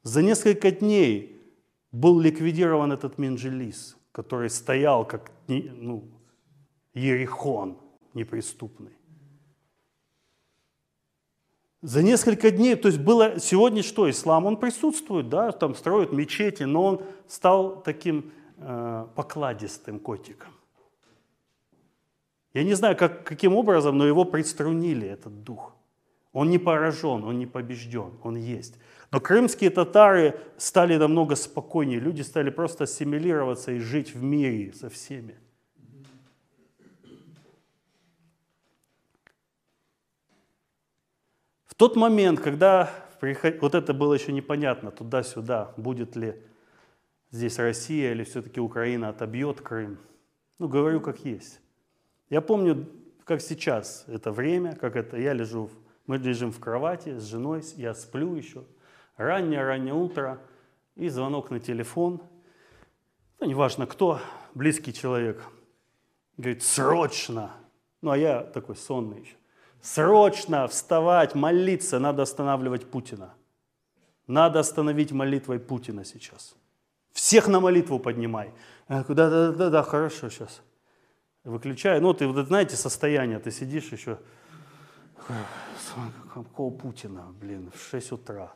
Speaker 1: За несколько дней был ликвидирован этот Минджелис, который стоял как ну, Ерихон неприступный. За несколько дней, то есть было сегодня что, ислам, он присутствует, да, там строят мечети, но он стал таким э, покладистым котиком. Я не знаю, как, каким образом, но его приструнили, этот дух. Он не поражен, он не побежден, он есть. Но крымские татары стали намного спокойнее, люди стали просто ассимилироваться и жить в мире со всеми. В тот момент, когда приход... вот это было еще непонятно, туда-сюда, будет ли здесь Россия или все-таки Украина отобьет Крым, ну, говорю как есть. Я помню, как сейчас это время, как это, я лежу, мы лежим в кровати с женой, я сплю еще, раннее-раннее утро, и звонок на телефон, ну, неважно кто, близкий человек, говорит, срочно, ну, а я такой сонный еще, срочно вставать, молиться, надо останавливать Путина. Надо остановить молитвой Путина сейчас. Всех на молитву поднимай. Я говорю, да, да, да, да, хорошо, сейчас. Выключаю. Ну, ты вот знаете состояние, ты сидишь еще, какого Путина, блин, в 6 утра.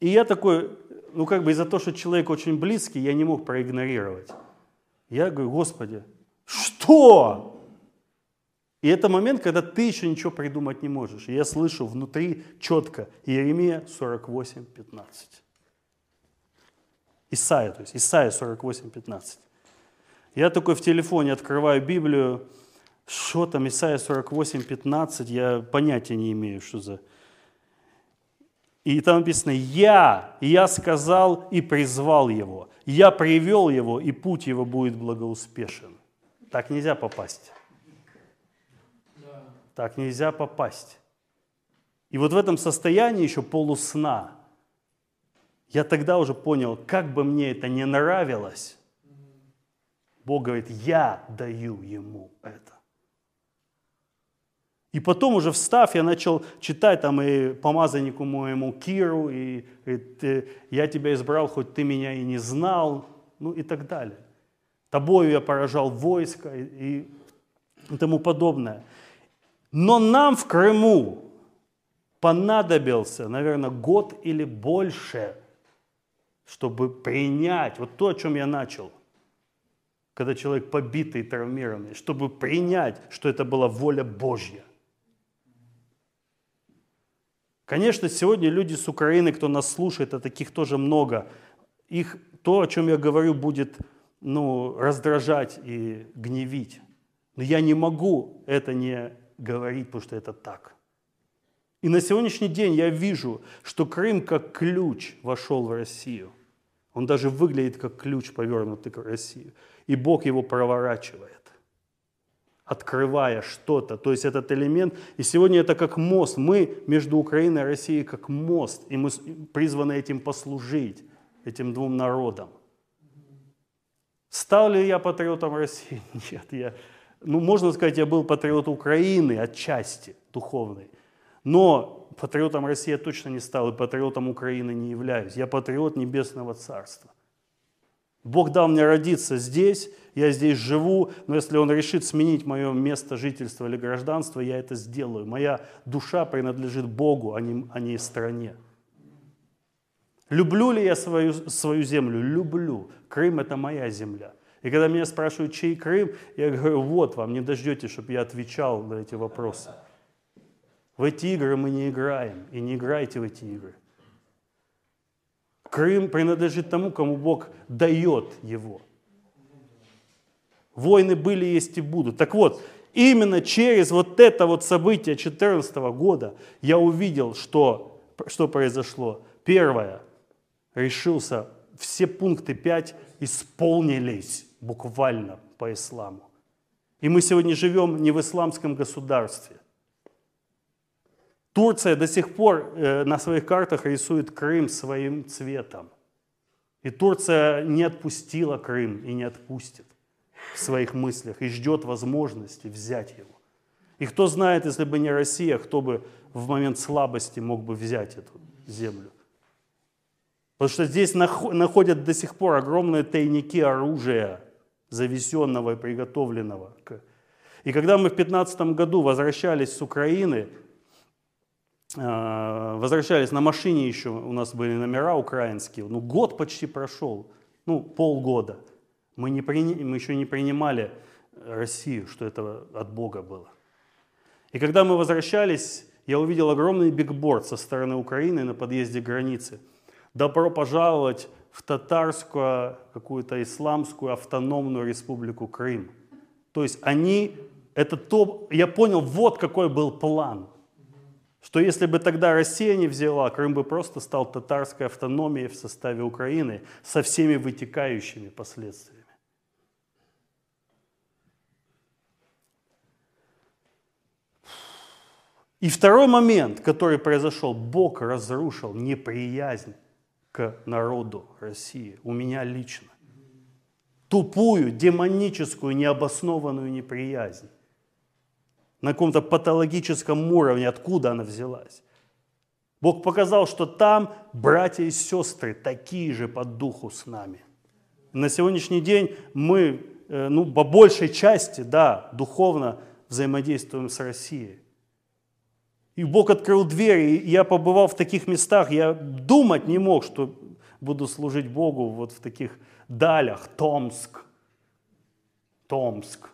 Speaker 1: И я такой, ну как бы из-за того, что человек очень близкий, я не мог проигнорировать. Я говорю, Господи, что? И это момент, когда ты еще ничего придумать не можешь. И я слышу внутри четко Иеремия 48, 15. Исайя, то есть Исайя 48, 15. Я такой в телефоне открываю Библию, что там, Исайя 48, 15, я понятия не имею, что за... И там написано, я, я сказал и призвал его, я привел его, и путь его будет благоуспешен. Так нельзя попасть. Так нельзя попасть. И вот в этом состоянии еще полусна я тогда уже понял, как бы мне это не нравилось, Бог говорит, я даю ему это. И потом уже встав, я начал читать там и помазаннику моему Киру, и говорит, я тебя избрал, хоть ты меня и не знал, ну и так далее. Тобою я поражал войско и, и тому подобное. Но нам в Крыму понадобился, наверное, год или больше, чтобы принять вот то, о чем я начал. Когда человек побитый, травмированный, чтобы принять, что это была воля Божья. Конечно, сегодня люди с Украины, кто нас слушает, а таких тоже много, их то, о чем я говорю, будет ну, раздражать и гневить. Но я не могу это не говорить, потому что это так. И на сегодняшний день я вижу, что Крым как ключ вошел в Россию. Он даже выглядит как ключ, повернутый к России. И Бог его проворачивает, открывая что-то. То есть этот элемент. И сегодня это как мост. Мы между Украиной и Россией как мост. И мы призваны этим послужить, этим двум народам. Стал ли я патриотом России? Нет, я ну, можно сказать, я был патриот Украины отчасти духовный. Но патриотом России я точно не стал, и патриотом Украины не являюсь. Я патриот Небесного Царства. Бог дал мне родиться здесь, я здесь живу, но если Он решит сменить мое место жительства или гражданства, я это сделаю. Моя душа принадлежит Богу, а не, а не стране. Люблю ли я свою, свою землю? Люблю. Крым – это моя земля. И когда меня спрашивают, чей Крым, я говорю, вот вам, не дождетесь, чтобы я отвечал на эти вопросы. В эти игры мы не играем, и не играйте в эти игры. Крым принадлежит тому, кому Бог дает его. Войны были, есть и будут. Так вот, именно через вот это вот событие 2014 года я увидел, что, что произошло. Первое, решился, все пункты 5 исполнились буквально по исламу. И мы сегодня живем не в исламском государстве. Турция до сих пор э, на своих картах рисует Крым своим цветом. И Турция не отпустила Крым и не отпустит в своих мыслях и ждет возможности взять его. И кто знает, если бы не Россия, кто бы в момент слабости мог бы взять эту землю. Потому что здесь находят до сих пор огромные тайники оружия, завезенного и приготовленного. И когда мы в 2015 году возвращались с Украины, возвращались на машине еще, у нас были номера украинские, ну год почти прошел, ну полгода. Мы, не приня... мы еще не принимали Россию, что это от Бога было. И когда мы возвращались, я увидел огромный бигборд со стороны Украины на подъезде границы. Добро пожаловать в татарскую, какую-то исламскую автономную республику Крым. То есть они, это то, я понял, вот какой был план. Что если бы тогда Россия не взяла, Крым бы просто стал татарской автономией в составе Украины со всеми вытекающими последствиями. И второй момент, который произошел, Бог разрушил неприязнь к народу России, у меня лично. Тупую, демоническую, необоснованную неприязнь. На каком-то патологическом уровне, откуда она взялась. Бог показал, что там братья и сестры такие же по духу с нами. На сегодняшний день мы, э, ну, по большей части, да, духовно взаимодействуем с Россией. И Бог открыл двери, и я побывал в таких местах, я думать не мог, что буду служить Богу вот в таких далях. Томск, Томск.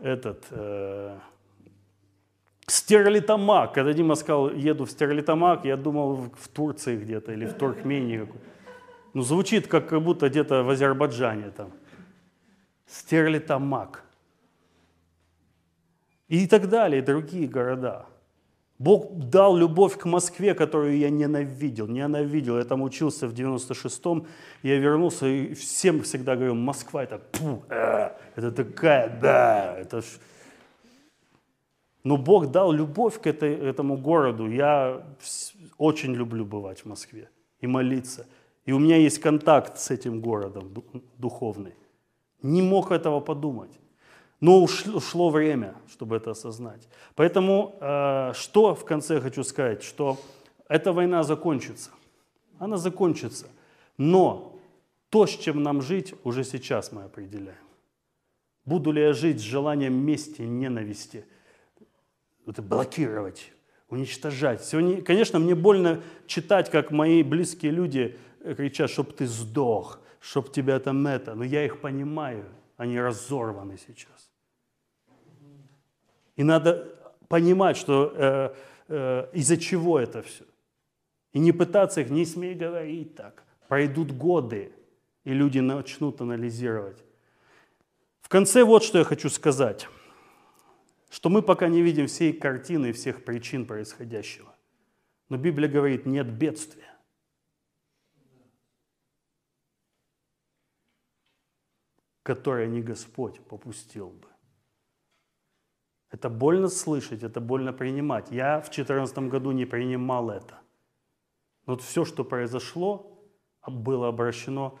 Speaker 1: Этот, э, Стерлитамак. Когда Дима сказал, еду в Стерлитамак, я думал в Турции где-то или в Туркмении. Ну, звучит как, как будто где-то в Азербайджане там. Стерлитамак и так далее, другие города. Бог дал любовь к Москве, которую я ненавидел, ненавидел. Я там учился в 96-м, я вернулся и всем всегда говорю, Москва это, пу, э, это такая, да, это ж... Но Бог дал любовь к этой, этому городу. Я очень люблю бывать в Москве и молиться. И у меня есть контакт с этим городом духовный. Не мог этого подумать. Но ушло время, чтобы это осознать. Поэтому э, что в конце хочу сказать, что эта война закончится. Она закончится. Но то, с чем нам жить, уже сейчас мы определяем. Буду ли я жить с желанием мести, ненависти, это блокировать, уничтожать. Сегодня, конечно, мне больно читать, как мои близкие люди кричат, чтобы ты сдох, чтобы тебя там это. Но я их понимаю, они разорваны сейчас. И надо понимать, что э, э, из-за чего это все. И не пытаться их, не смей говорить так. Пройдут годы, и люди начнут анализировать. В конце вот что я хочу сказать. Что мы пока не видим всей картины всех причин происходящего. Но Библия говорит, нет бедствия. которое не Господь попустил бы. Это больно слышать, это больно принимать. Я в 2014 году не принимал это. Но вот все, что произошло, было обращено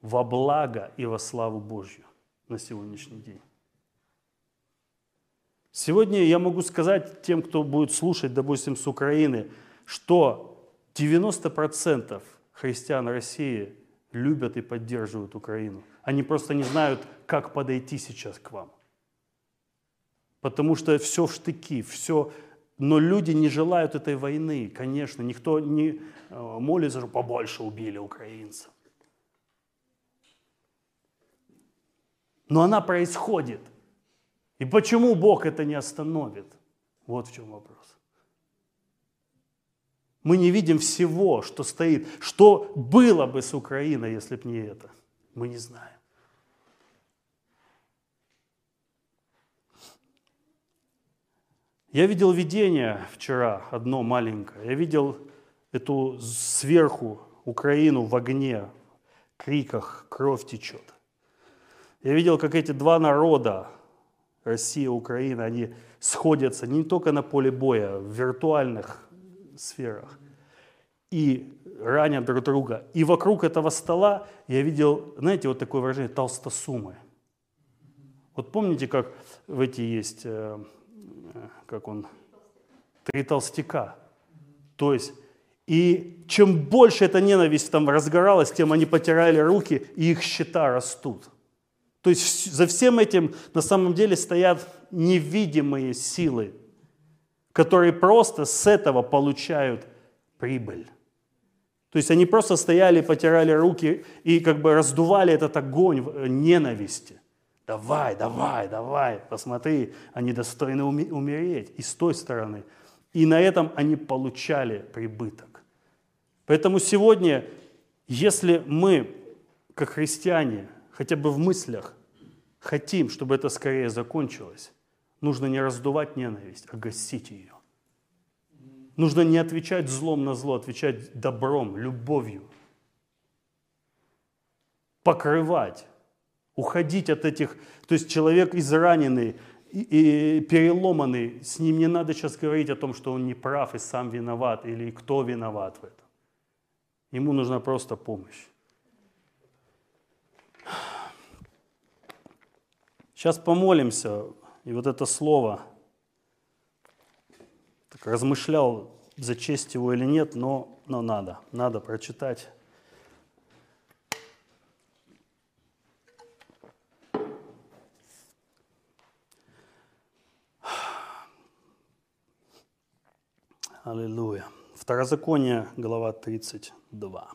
Speaker 1: во благо и во славу Божью на сегодняшний день. Сегодня я могу сказать тем, кто будет слушать, допустим, с Украины, что 90% христиан России любят и поддерживают Украину. Они просто не знают, как подойти сейчас к вам потому что все в штыки, все... Но люди не желают этой войны, конечно. Никто не э, молится, что побольше убили украинцев. Но она происходит. И почему Бог это не остановит? Вот в чем вопрос. Мы не видим всего, что стоит. Что было бы с Украиной, если бы не это? Мы не знаем. Я видел видение вчера, одно маленькое. Я видел эту сверху Украину в огне, криках, кровь течет. Я видел, как эти два народа, Россия Украина, они сходятся не только на поле боя, в виртуальных сферах, и ранят друг друга. И вокруг этого стола я видел, знаете, вот такое выражение толстосумы. Вот помните, как в эти есть э, как он, три толстяка. То есть, и чем больше эта ненависть там разгоралась, тем они потирали руки, и их счета растут. То есть за всем этим на самом деле стоят невидимые силы, которые просто с этого получают прибыль. То есть они просто стояли, потирали руки и как бы раздували этот огонь ненависти. Давай, давай, давай, посмотри, они достойны умереть. И с той стороны. И на этом они получали прибыток. Поэтому сегодня, если мы, как христиане, хотя бы в мыслях, хотим, чтобы это скорее закончилось, нужно не раздувать ненависть, а гасить ее. Нужно не отвечать злом на зло, отвечать добром, любовью. Покрывать, уходить от этих... То есть человек израненный и, переломанный, с ним не надо сейчас говорить о том, что он не прав и сам виноват, или кто виноват в этом. Ему нужна просто помощь. Сейчас помолимся, и вот это слово, так размышлял, зачесть его или нет, но, но надо, надо прочитать. Аллилуйя. Второзаконие, глава 32.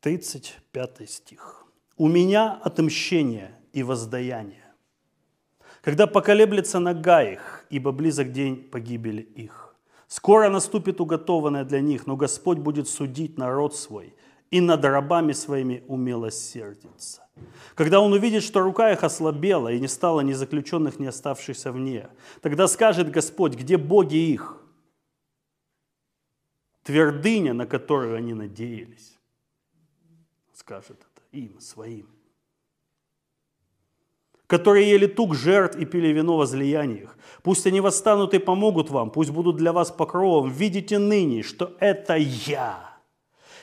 Speaker 1: Тридцать пятый стих. «У меня отмщение и воздаяние, когда поколеблется нога их, ибо близок день погибели их. Скоро наступит уготованное для них, но Господь будет судить народ свой – и над рабами своими умилосердится. Когда он увидит, что рука их ослабела, и не стало ни заключенных, ни оставшихся вне, тогда скажет Господь, где боги их? Твердыня, на которую они надеялись. Скажет это им, своим. Которые ели тук жертв и пили вино возлияниях. Пусть они восстанут и помогут вам, пусть будут для вас покровом. Видите ныне, что это я –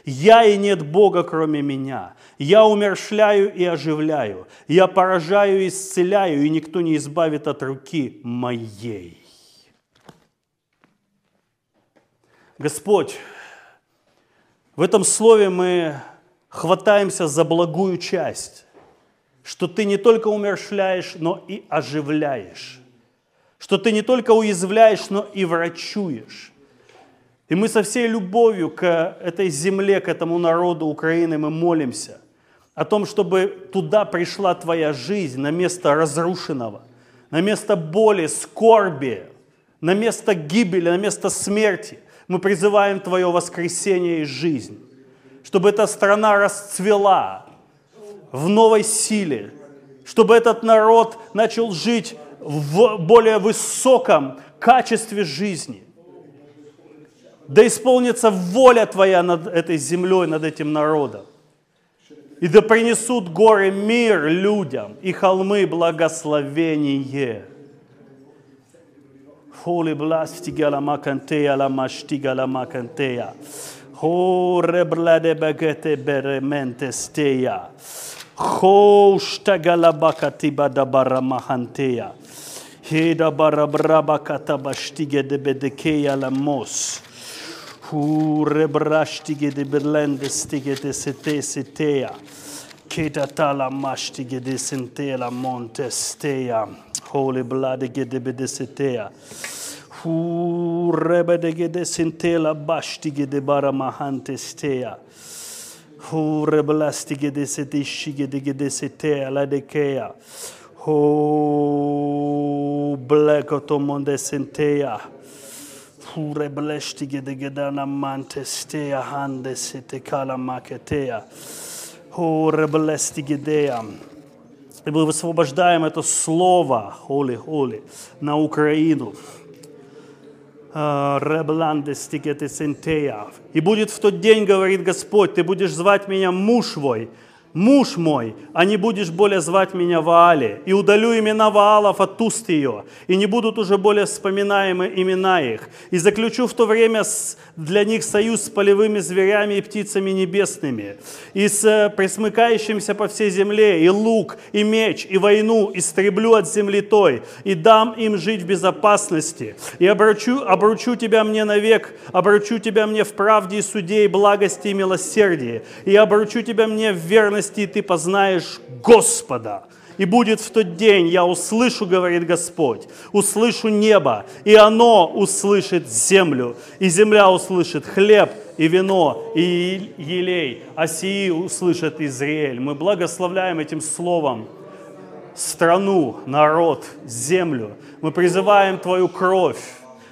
Speaker 1: я и нет Бога, кроме меня. Я умершляю и оживляю. Я поражаю и исцеляю, и никто не избавит от руки моей. Господь, в этом слове мы хватаемся за благую часть, что Ты не только умершляешь, но и оживляешь, что Ты не только уязвляешь, но и врачуешь, и мы со всей любовью к этой земле, к этому народу Украины мы молимся о том, чтобы туда пришла Твоя жизнь на место разрушенного, на место боли, скорби, на место гибели, на место смерти. Мы призываем Твое воскресение и жизнь, чтобы эта страна расцвела в новой силе, чтобы этот народ начал жить в более высоком качестве жизни – да исполнится воля Твоя над этой землей, над этим народом. И да принесут горы мир людям, и холмы благословение. Holy blastiga la macantea la mastiga la macantea. Ho reblade bagete beremente steia. Ho staga la bakatiba da baramahantea. Heda barabraba katabastige de bedekeia la mos. Hure brashtige de berlende stige de sete setea. Keta tala mashtige de sentela monte stea. Holy blood de bedesetea. Hure bedege de sentela bashtige de baramahante stea. Hure blastige de setishige de de setea la dekea. Ho blekotomonde sentea. Pure bleshtige de gedana mantestea hande sete kala макетея. Хуре блестигедея. И мы высвобождаем это слово, Холи, Холи, на Украину. И будет в тот день, говорит Господь, ты будешь звать меня муж твой, муж мой, а не будешь более звать меня Ваале, и удалю имена Ваалов от уст ее, и не будут уже более вспоминаемы имена их, и заключу в то время для них союз с полевыми зверями и птицами небесными, и с э, присмыкающимся по всей земле, и лук, и меч, и войну истреблю от земли той, и дам им жить в безопасности, и обручу, обручу тебя мне навек, обручу тебя мне в правде и суде, и благости и милосердии, и обручу тебя мне в верности верности, и ты познаешь Господа. И будет в тот день, я услышу, говорит Господь, услышу небо, и оно услышит землю, и земля услышит хлеб, и вино, и елей, а сии услышит Израиль. Мы благословляем этим словом страну, народ, землю. Мы призываем Твою кровь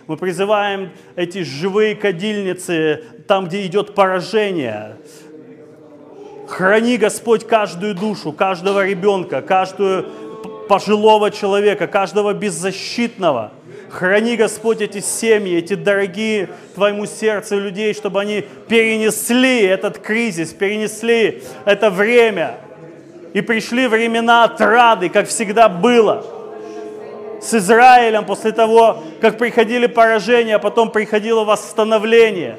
Speaker 1: Мы призываем эти живые кадильницы там, где идет поражение. Храни, Господь, каждую душу, каждого ребенка, каждую пожилого человека, каждого беззащитного. Храни, Господь, эти семьи, эти дорогие Твоему сердцу людей, чтобы они перенесли этот кризис, перенесли это время и пришли времена отрады, как всегда было с Израилем после того, как приходили поражения, а потом приходило восстановление,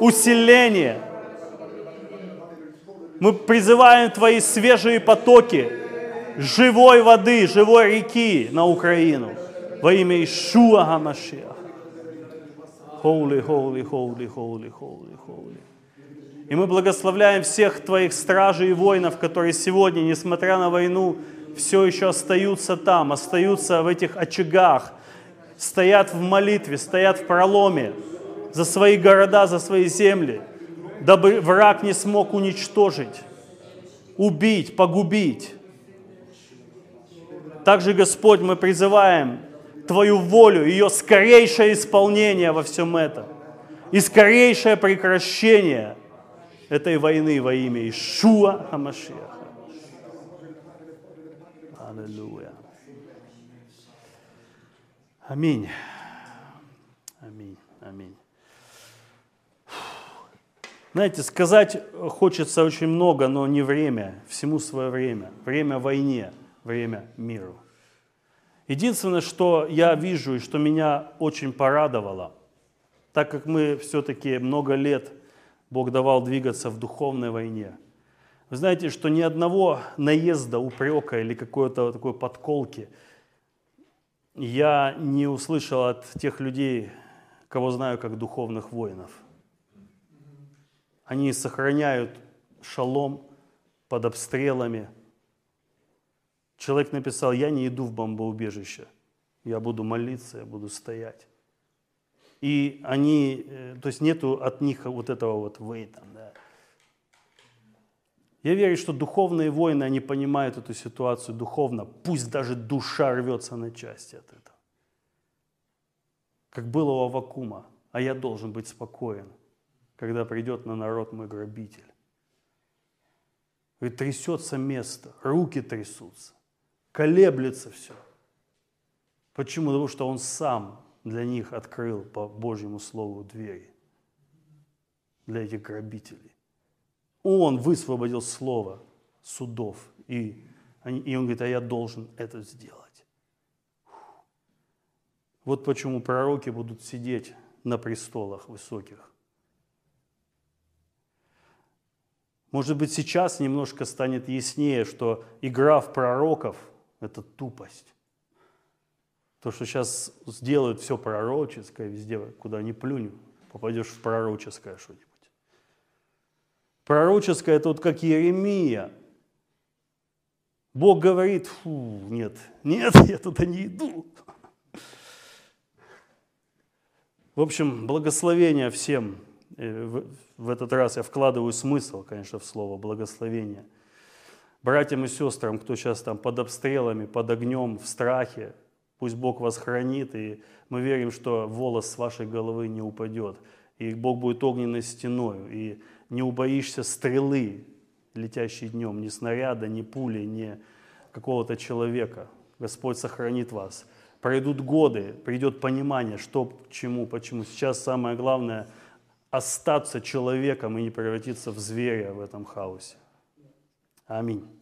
Speaker 1: усиление. Мы призываем Твои свежие потоки живой воды, живой реки на Украину во имя Ишуа Гамашеха. Holy, holy, holy, holy, holy, holy. И мы благословляем всех Твоих стражей и воинов, которые сегодня, несмотря на войну, все еще остаются там, остаются в этих очагах, стоят в молитве, стоят в проломе за свои города, за свои земли, дабы враг не смог уничтожить, убить, погубить. Также, Господь, мы призываем Твою волю, ее скорейшее исполнение во всем этом и скорейшее прекращение этой войны во имя Ишуа Хамашиаха. Аллилуйя. Аминь. Аминь. Знаете, сказать хочется очень много, но не время. Всему свое время. Время войне, время миру. Единственное, что я вижу и что меня очень порадовало, так как мы все-таки много лет Бог давал двигаться в духовной войне – вы знаете, что ни одного наезда, упрека или какой-то такой подколки я не услышал от тех людей, кого знаю как духовных воинов. Они сохраняют шалом под обстрелами. Человек написал, я не иду в бомбоубежище, я буду молиться, я буду стоять. И они, э, то есть нету от них вот этого вот вейта, да. Я верю, что духовные воины, они понимают эту ситуацию духовно, пусть даже душа рвется на части от этого. Как было у Авакума, а я должен быть спокоен, когда придет на народ мой грабитель. И трясется место, руки трясутся, колеблется все. Почему? Потому что он сам для них открыл по Божьему Слову двери для этих грабителей. Он высвободил слово судов. И, и он говорит, а я должен это сделать. Вот почему пророки будут сидеть на престолах высоких. Может быть, сейчас немножко станет яснее, что игра в пророков – это тупость. То, что сейчас сделают все пророческое везде, куда ни плюнь, попадешь в пророческое что-нибудь. Пророческое это вот как Еремия. Бог говорит, фу, нет, нет, я туда не иду. В общем, благословение всем. Э, в этот раз я вкладываю смысл, конечно, в слово благословение. Братьям и сестрам, кто сейчас там под обстрелами, под огнем, в страхе, пусть Бог вас хранит, и мы верим, что волос с вашей головы не упадет, и Бог будет огненной стеной, и не убоишься стрелы, летящей днем, ни снаряда, ни пули, ни какого-то человека. Господь сохранит вас. Пройдут годы, придет понимание, что к чему, почему. Сейчас самое главное – остаться человеком и не превратиться в зверя в этом хаосе. Аминь.